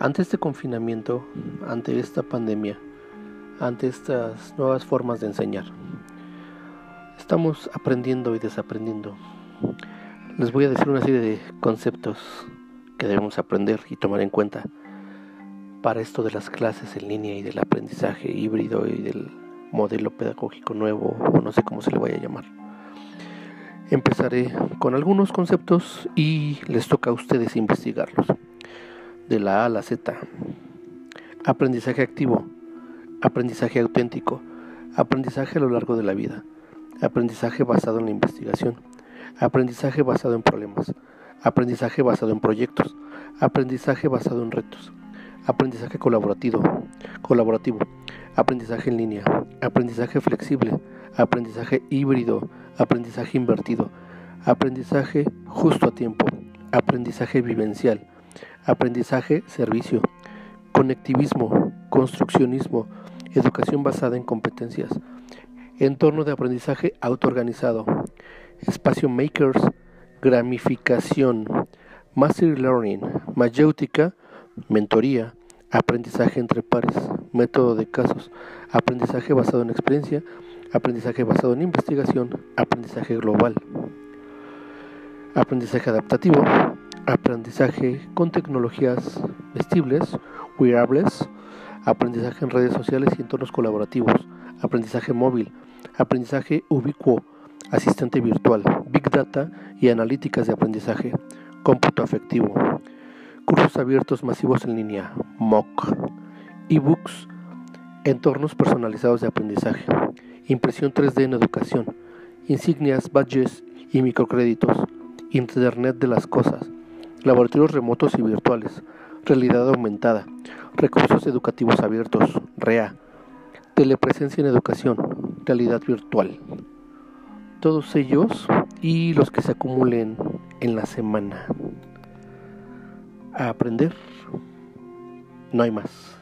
Ante este confinamiento, ante esta pandemia, ante estas nuevas formas de enseñar, estamos aprendiendo y desaprendiendo. Les voy a decir una serie de conceptos que debemos aprender y tomar en cuenta para esto de las clases en línea y del aprendizaje híbrido y del modelo pedagógico nuevo o no sé cómo se le vaya a llamar. Empezaré con algunos conceptos y les toca a ustedes investigarlos de la A a la Z. Aprendizaje activo, aprendizaje auténtico, aprendizaje a lo largo de la vida, aprendizaje basado en la investigación, aprendizaje basado en problemas, aprendizaje basado en proyectos, aprendizaje basado en retos, aprendizaje colaborativo, colaborativo, aprendizaje en línea, aprendizaje flexible, aprendizaje híbrido, aprendizaje invertido, aprendizaje justo a tiempo, aprendizaje vivencial, aprendizaje, servicio, conectivismo, construccionismo, educación basada en competencias, entorno de aprendizaje autoorganizado, espacio makers, gramificación, master learning, mayéutica, mentoría, aprendizaje entre pares, método de casos, aprendizaje basado en experiencia, aprendizaje basado en investigación, aprendizaje global, aprendizaje adaptativo, aprendizaje con tecnologías vestibles, wearables, aprendizaje en redes sociales y entornos colaborativos, aprendizaje móvil, aprendizaje ubicuo, asistente virtual, big data y analíticas de aprendizaje, cómputo afectivo, cursos abiertos masivos en línea, MOOC, ebooks, entornos personalizados de aprendizaje, impresión 3D en educación, insignias, badges y microcréditos, Internet de las cosas, laboratorios remotos y virtuales, realidad aumentada, recursos educativos abiertos, REA, telepresencia en educación, realidad virtual. Todos ellos y los que se acumulen en la semana. A aprender. No hay más.